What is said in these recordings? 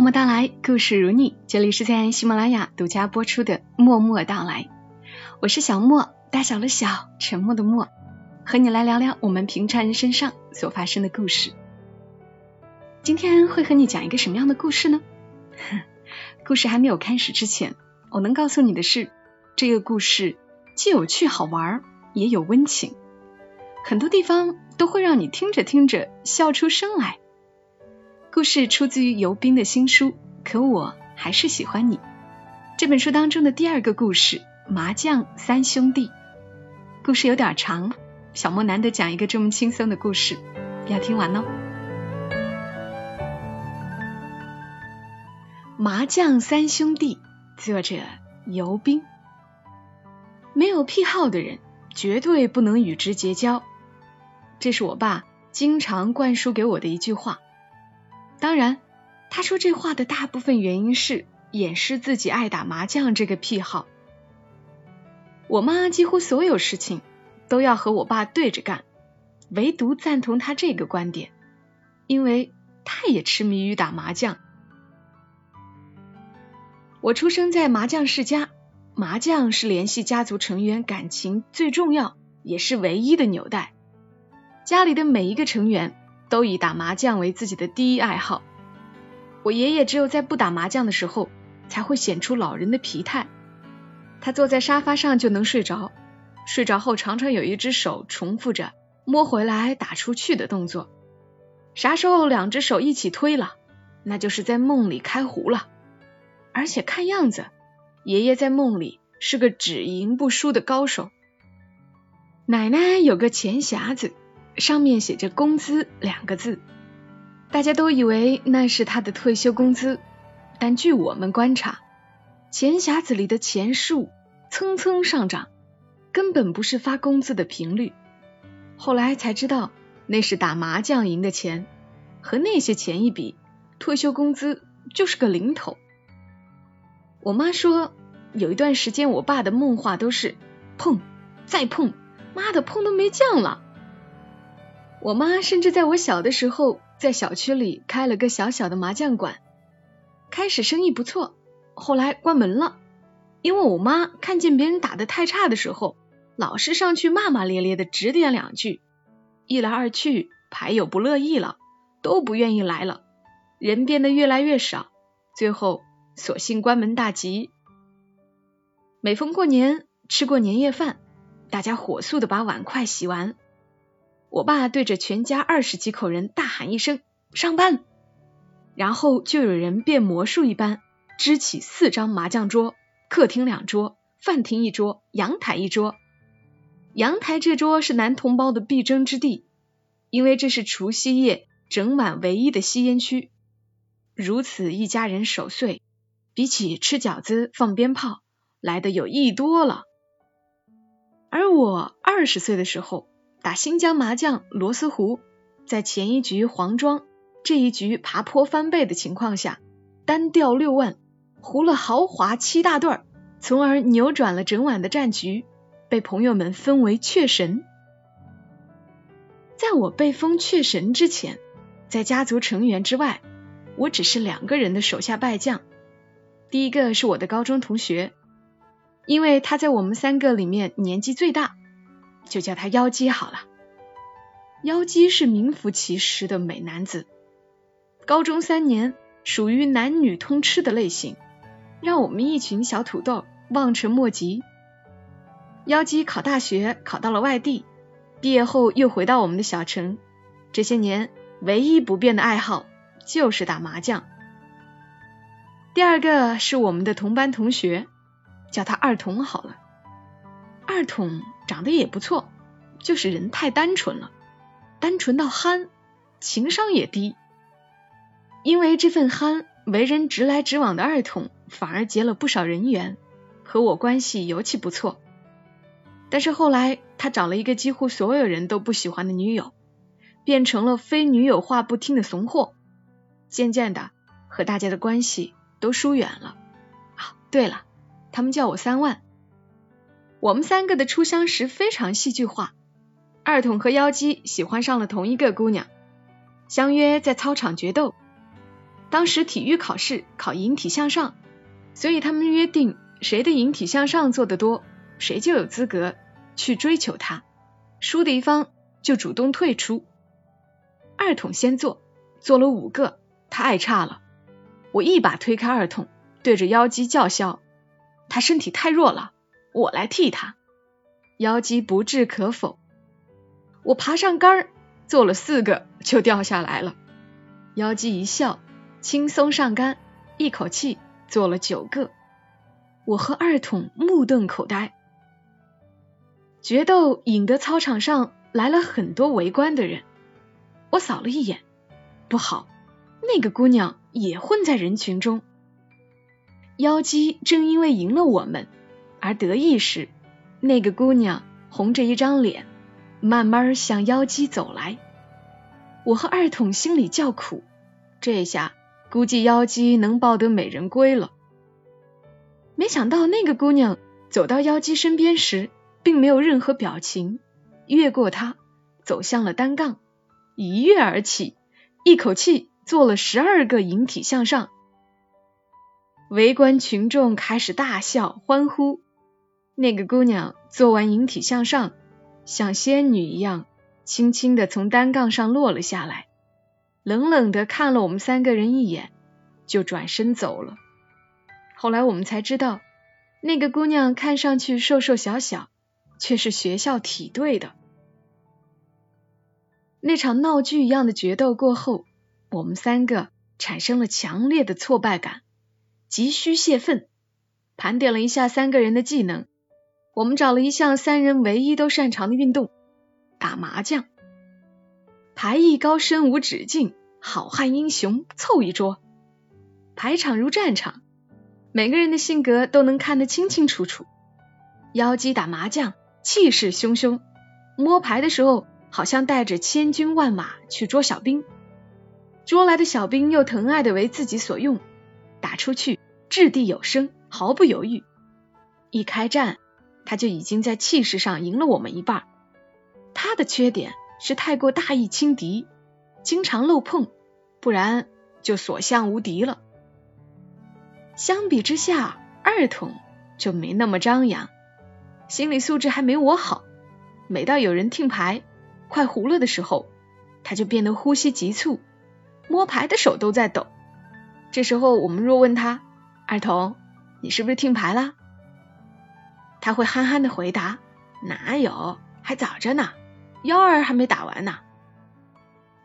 默默到来，故事如你。这里是在喜马拉雅独家播出的《默默到来》，我是小莫，大小的小，沉默的默，和你来聊聊我们平常人身上所发生的故事。今天会和你讲一个什么样的故事呢？故事还没有开始之前，我能告诉你的是，这个故事既有趣好玩，也有温情，很多地方都会让你听着听着笑出声来。故事出自于尤斌的新书《可我还是喜欢你》这本书当中的第二个故事《麻将三兄弟》。故事有点长，小莫难得讲一个这么轻松的故事，要听完哦。麻将三兄弟，作者尤斌。没有癖好的人绝对不能与之结交，这是我爸经常灌输给我的一句话。当然，他说这话的大部分原因是掩饰自己爱打麻将这个癖好。我妈几乎所有事情都要和我爸对着干，唯独赞同他这个观点，因为他也痴迷于打麻将。我出生在麻将世家，麻将是联系家族成员感情最重要也是唯一的纽带。家里的每一个成员都以打麻将为自己的第一爱好。我爷爷只有在不打麻将的时候，才会显出老人的疲态。他坐在沙发上就能睡着，睡着后常常有一只手重复着摸回来打出去的动作。啥时候两只手一起推了，那就是在梦里开胡了。而且看样子，爷爷在梦里是个只赢不输的高手。奶奶有个钱匣子，上面写着“工资”两个字，大家都以为那是他的退休工资，但据我们观察，钱匣子里的钱数蹭蹭上涨，根本不是发工资的频率。后来才知道，那是打麻将赢的钱，和那些钱一比，退休工资就是个零头。我妈说，有一段时间，我爸的梦话都是碰，再碰，妈的碰都没酱了。我妈甚至在我小的时候，在小区里开了个小小的麻将馆，开始生意不错，后来关门了，因为我妈看见别人打的太差的时候，老是上去骂骂咧咧的指点两句，一来二去，牌友不乐意了，都不愿意来了，人变得越来越少，最后。索性关门大吉。每逢过年，吃过年夜饭，大家火速的把碗筷洗完。我爸对着全家二十几口人大喊一声“上班”，然后就有人变魔术一般支起四张麻将桌，客厅两桌，饭厅一桌，阳台一桌。阳台这桌是男同胞的必争之地，因为这是除夕夜整晚唯一的吸烟区。如此一家人守岁。比起吃饺子、放鞭炮来的有意多了。而我二十岁的时候打新疆麻将螺丝胡，在前一局黄庄，这一局爬坡翻倍的情况下，单调六万，胡了豪华七大对儿，从而扭转了整晚的战局，被朋友们封为雀神。在我被封雀神之前，在家族成员之外，我只是两个人的手下败将。第一个是我的高中同学，因为他在我们三个里面年纪最大，就叫他妖姬好了。妖姬是名副其实的美男子，高中三年属于男女通吃的类型，让我们一群小土豆望尘莫及。妖姬考大学考到了外地，毕业后又回到我们的小城，这些年唯一不变的爱好就是打麻将。第二个是我们的同班同学，叫他二筒好了。二筒长得也不错，就是人太单纯了，单纯到憨，情商也低。因为这份憨，为人直来直往的二筒反而结了不少人缘，和我关系尤其不错。但是后来他找了一个几乎所有人都不喜欢的女友，变成了非女友话不听的怂货，渐渐的和大家的关系都疏远了。对了，他们叫我三万。我们三个的初相识非常戏剧化，二筒和妖姬喜欢上了同一个姑娘，相约在操场决斗。当时体育考试考引体向上，所以他们约定谁的引体向上做得多，谁就有资格去追求她，输的一方就主动退出。二筒先做，做了五个，他爱差了，我一把推开二筒，对着妖姬叫嚣：“他身体太弱了。”我来替他，妖姬不置可否。我爬上杆儿，做了四个就掉下来了。妖姬一笑，轻松上杆，一口气做了九个。我和二筒目瞪口呆。决斗引得操场上来了很多围观的人。我扫了一眼，不好，那个姑娘也混在人群中。妖姬正因为赢了我们。而得意时，那个姑娘红着一张脸，慢慢向妖姬走来。我和二筒心里叫苦，这下估计妖姬能抱得美人归了。没想到那个姑娘走到妖姬身边时，并没有任何表情，越过她走向了单杠，一跃而起，一口气做了十二个引体向上。围观群众开始大笑欢呼。那个姑娘做完引体向上，像仙女一样，轻轻的从单杠上落了下来，冷冷的看了我们三个人一眼，就转身走了。后来我们才知道，那个姑娘看上去瘦瘦小小，却是学校体队的。那场闹剧一样的决斗过后，我们三个产生了强烈的挫败感，急需泄愤，盘点了一下三个人的技能。我们找了一项三人唯一都擅长的运动——打麻将。牌艺高深无止境，好汉英雄凑一桌。牌场如战场，每个人的性格都能看得清清楚楚。妖姬打麻将，气势汹汹；摸牌的时候，好像带着千军万马去捉小兵。捉来的小兵又疼爱的为自己所用，打出去掷地有声，毫不犹豫。一开战。他就已经在气势上赢了我们一半。他的缺点是太过大意轻敌，经常漏碰，不然就所向无敌了。相比之下，二筒就没那么张扬，心理素质还没我好。每到有人听牌快糊了的时候，他就变得呼吸急促，摸牌的手都在抖。这时候我们若问他：“二筒，你是不是听牌了？”他会憨憨的回答：“哪有，还早着呢，幺儿还没打完呢。”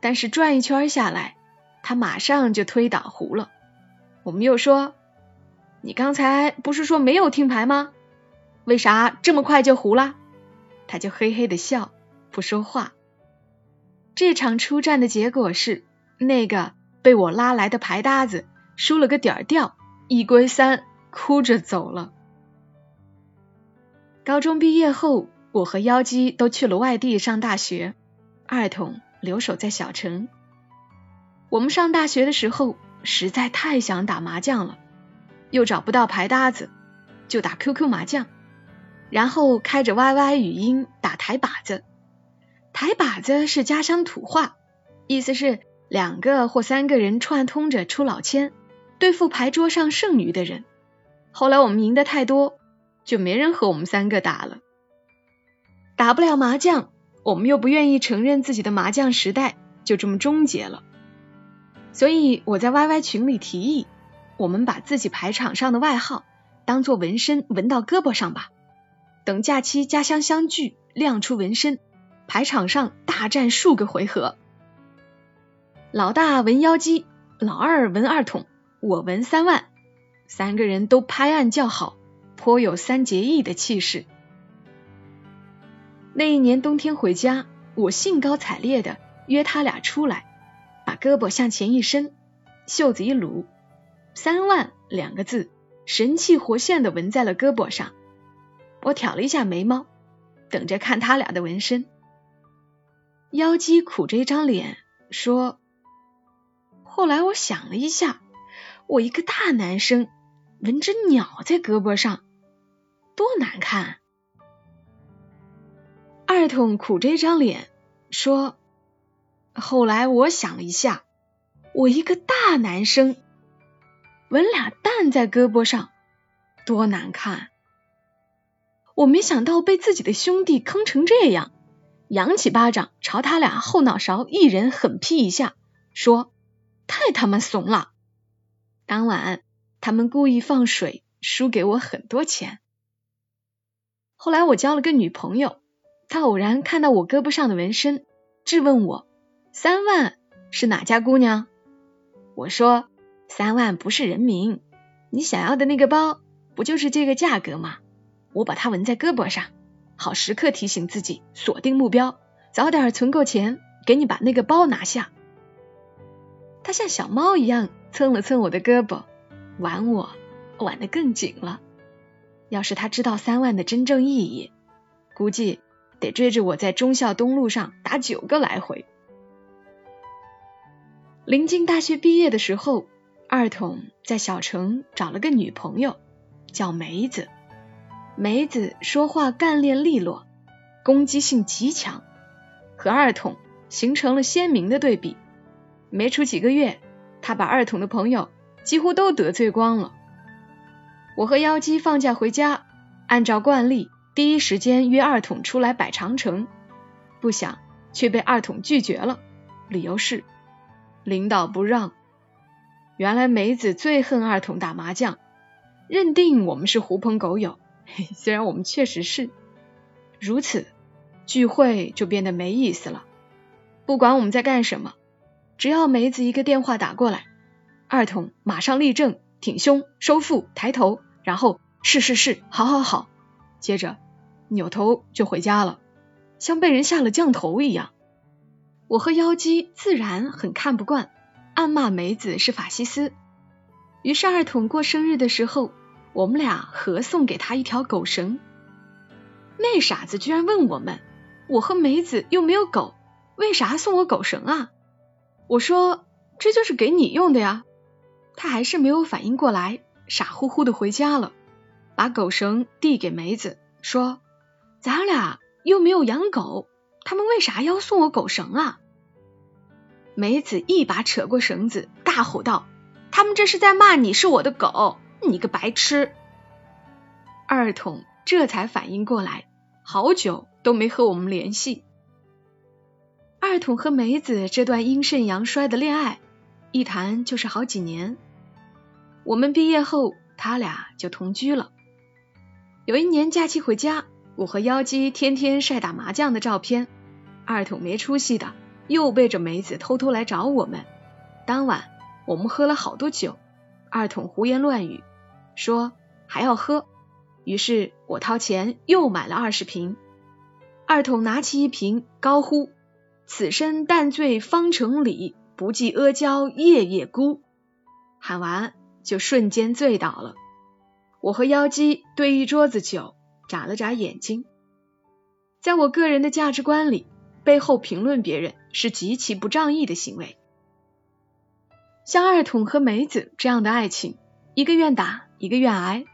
但是转一圈下来，他马上就推倒胡了。我们又说：“你刚才不是说没有听牌吗？为啥这么快就胡了？”他就嘿嘿的笑，不说话。这场出战的结果是，那个被我拉来的牌搭子输了个点儿掉，一归三，哭着走了。高中毕业后，我和妖姬都去了外地上大学，二筒留守在小城。我们上大学的时候，实在太想打麻将了，又找不到牌搭子，就打 QQ 麻将，然后开着 YY 语音打台把子。台把子是家乡土话，意思是两个或三个人串通着出老千，对付牌桌上剩余的人。后来我们赢得太多。就没人和我们三个打了，打不了麻将，我们又不愿意承认自己的麻将时代就这么终结了。所以我在 YY 群里提议，我们把自己牌场上的外号当做纹身纹到胳膊上吧。等假期家乡相聚，亮出纹身，牌场上大战数个回合。老大纹妖姬，老二纹二筒，我纹三万，三个人都拍案叫好。颇有三结义的气势。那一年冬天回家，我兴高采烈的约他俩出来，把胳膊向前一伸，袖子一撸，三万两个字神气活现的纹在了胳膊上。我挑了一下眉毛，等着看他俩的纹身。妖姬苦着一张脸说：“后来我想了一下，我一个大男生纹只鸟在胳膊上，多难看。”二筒苦着一张脸说：“后来我想了一下，我一个大男生纹俩蛋在胳膊上，多难看。”我没想到被自己的兄弟坑成这样，扬起巴掌朝他俩后脑勺一人狠劈一下，说：“太他妈怂了！”当晚他们故意放水，输给我很多钱。后来我交了个女朋友，她偶然看到我胳膊上的纹身，质问我：“三万是哪家姑娘？”我说：“三万不是人名，你想要的那个包不就是这个价格吗？”我把它纹在胳膊上，好时刻提醒自己锁定目标，早点存够钱，给你把那个包拿下。他像小猫一样蹭了蹭我的胳膊，玩我玩得更紧了。要是他知道三万的真正意义，估计得追着我在忠孝东路上打九个来回。临近大学毕业的时候，二筒在小城找了个女朋友，叫梅子。梅子说话干练利落，攻击性极强，和二筒形成了鲜明的对比。没出几个月，他把二筒的朋友几乎都得罪光了。我和妖姬放假回家，按照惯例第一时间约二筒出来摆长城，不想却被二筒拒绝了，理由是领导不让。原来梅子最恨二筒打麻将，认定我们是狐朋狗友。虽然我们确实是如此，聚会就变得没意思了。不管我们在干什么，只要梅子一个电话打过来，二筒马上立正、挺胸、收腹、抬头，然后是是是，好好好，接着扭头就回家了，像被人下了降头一样。我和妖姬自然很看不惯，暗骂梅子是法西斯。于是二筒过生日的时候。我们俩合送给他一条狗绳，那傻子居然问我们：“我和梅子又没有狗，为啥送我狗绳啊？”我说：“这就是给你用的呀。”他还是没有反应过来，傻乎乎的回家了，把狗绳递给梅子，说：“咱俩又没有养狗，他们为啥要送我狗绳啊？”梅子一把扯过绳子，大吼道：“他们这是在骂你是我的狗！”你个白痴！二筒这才反应过来，好久都没和我们联系。二筒和梅子这段阴盛阳衰的恋爱，一谈就是好几年。我们毕业后，他俩就同居了。有一年假期回家，我和妖姬天天晒打麻将的照片，二筒没出息的又背着梅子偷偷来找我们。当晚我们喝了好多酒，二筒胡言乱语。说还要喝，于是我掏钱又买了二十瓶。二筒拿起一瓶，高呼：“此生但醉方成礼，不计阿胶夜夜孤。”喊完就瞬间醉倒了。我和妖姬对一桌子酒，眨了眨眼睛。在我个人的价值观里，背后评论别人是极其不仗义的行为。像二筒和梅子这样的爱情，一个愿打。一个愿挨，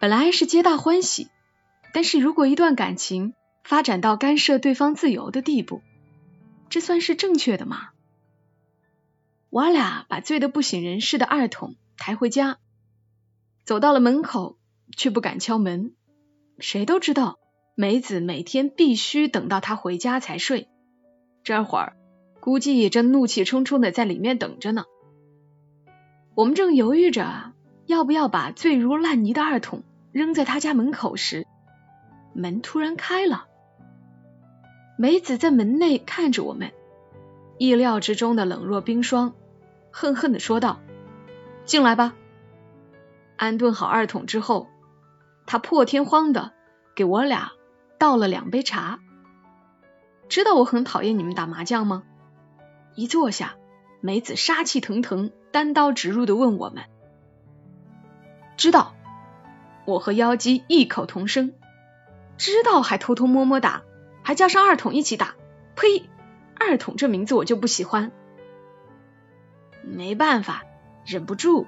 本来是皆大欢喜，但是如果一段感情发展到干涉对方自由的地步，这算是正确的吗？我俩把醉得不省人事的二筒抬回家，走到了门口，却不敢敲门。谁都知道梅子每天必须等到他回家才睡，这会儿估计正怒气冲冲的在里面等着呢。我们正犹豫着。要不要把醉如烂泥的二筒扔在他家门口时，门突然开了。梅子在门内看着我们，意料之中的冷若冰霜，恨恨的说道：“进来吧。”安顿好二筒之后，他破天荒的给我俩倒了两杯茶。知道我很讨厌你们打麻将吗？一坐下，梅子杀气腾腾、单刀直入的问我们。知道，我和妖姬异口同声，知道还偷偷摸摸打，还叫上二筒一起打。呸！二筒这名字我就不喜欢。没办法，忍不住。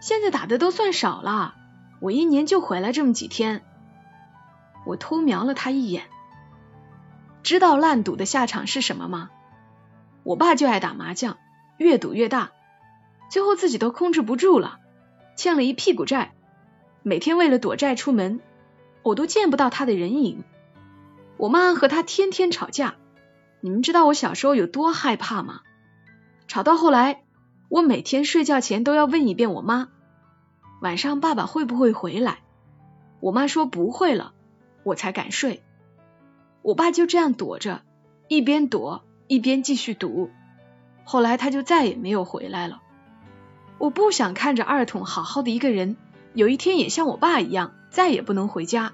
现在打的都算少了，我一年就回来这么几天。我偷瞄了他一眼，知道烂赌的下场是什么吗？我爸就爱打麻将，越赌越大，最后自己都控制不住了，欠了一屁股债。每天为了躲债出门，我都见不到他的人影。我妈和他天天吵架，你们知道我小时候有多害怕吗？吵到后来，我每天睡觉前都要问一遍我妈，晚上爸爸会不会回来？我妈说不会了，我才敢睡。我爸就这样躲着，一边躲。一边继续赌，后来他就再也没有回来了。我不想看着二筒好好的一个人，有一天也像我爸一样再也不能回家。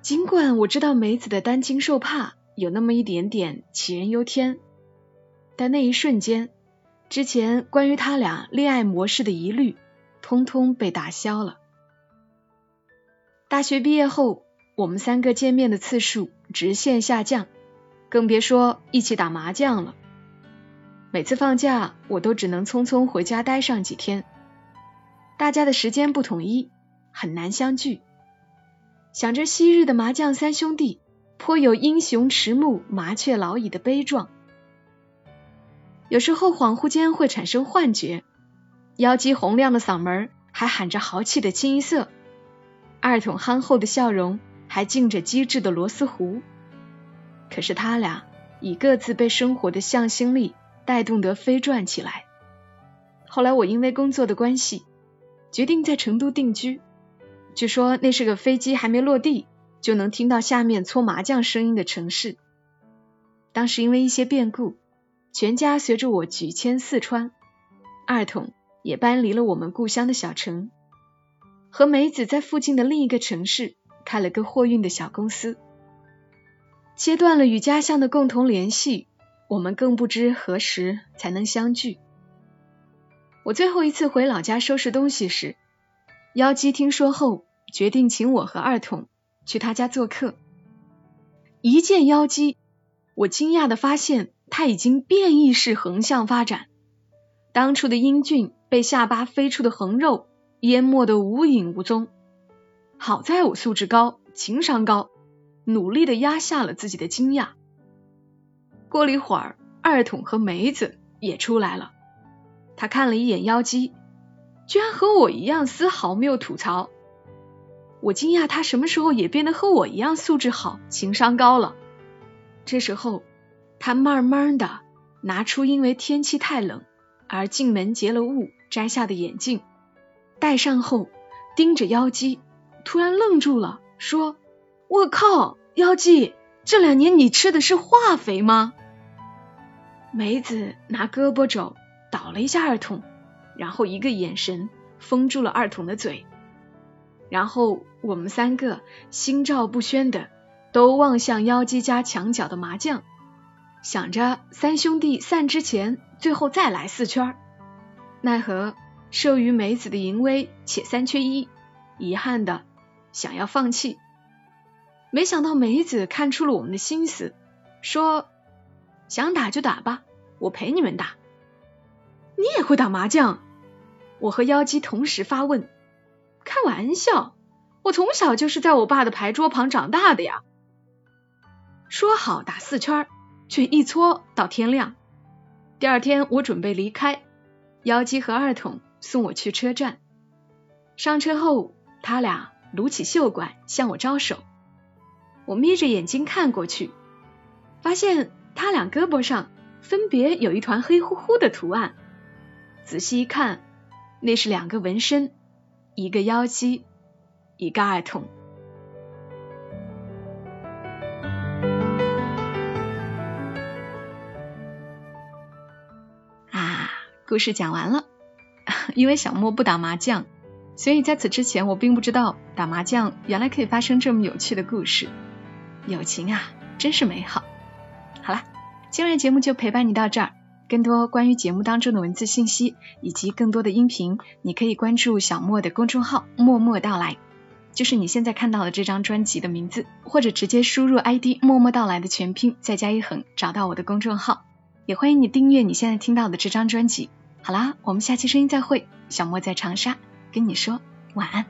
尽管我知道梅子的担惊受怕有那么一点点杞人忧天，在那一瞬间，之前关于他俩恋爱模式的疑虑，通通被打消了。大学毕业后，我们三个见面的次数直线下降。更别说一起打麻将了。每次放假，我都只能匆匆回家待上几天。大家的时间不统一，很难相聚。想着昔日的麻将三兄弟，颇有英雄迟暮，麻雀老矣的悲壮。有时候恍惚间会产生幻觉，腰肌洪亮的嗓门还喊着豪气的清一色，二筒憨厚的笑容还浸着机智的螺丝壶。可是他俩已各自被生活的向心力带动得飞转起来。后来我因为工作的关系，决定在成都定居。据说那是个飞机还没落地就能听到下面搓麻将声音的城市。当时因为一些变故，全家随着我举迁四川，二筒也搬离了我们故乡的小城，和梅子在附近的另一个城市开了个货运的小公司。切断了与家乡的共同联系，我们更不知何时才能相聚。我最后一次回老家收拾东西时，妖姬听说后，决定请我和二筒去他家做客。一见妖姬，我惊讶的发现他已经变异式横向发展，当初的英俊被下巴飞出的横肉淹没的无影无踪。好在我素质高，情商高。努力的压下了自己的惊讶。过了一会儿，二筒和梅子也出来了。他看了一眼妖姬，居然和我一样，丝毫没有吐槽。我惊讶他什么时候也变得和我一样素质好、情商高了。这时候，他慢慢的拿出因为天气太冷而进门结了雾摘下的眼镜，戴上后盯着妖姬，突然愣住了，说。我靠，妖姬，这两年你吃的是化肥吗？梅子拿胳膊肘捣了一下二筒，然后一个眼神封住了二筒的嘴，然后我们三个心照不宣的都望向妖姬家墙角的麻将，想着三兄弟散之前最后再来四圈，奈何受于梅子的淫威且三缺一，遗憾的想要放弃。没想到梅子看出了我们的心思，说：“想打就打吧，我陪你们打。”你也会打麻将？我和妖姬同时发问。开玩笑，我从小就是在我爸的牌桌旁长大的呀。说好打四圈，却一搓到天亮。第二天我准备离开，妖姬和二筒送我去车站。上车后，他俩撸起袖管向我招手。我眯着眼睛看过去，发现他俩胳膊上分别有一团黑乎乎的图案。仔细一看，那是两个纹身，一个妖姬，一个二筒。故事讲完了。因为小莫不打麻将，所以在此之前我并不知道打麻将原来可以发生这么有趣的故事。友情啊，真是美好。好了，今日节目就陪伴你到这儿，更多关于节目当中的文字信息以及更多的音频，你可以关注小莫的公众号“默默到来”，就是你现在看到的这张专辑的名字，或者直接输入 ID“ 默默到来”的全拼，再加一横，找到我的公众号。也欢迎你订阅你现在听到的这张专辑。好啦，我们下期声音再会。小莫在长沙跟你说晚安。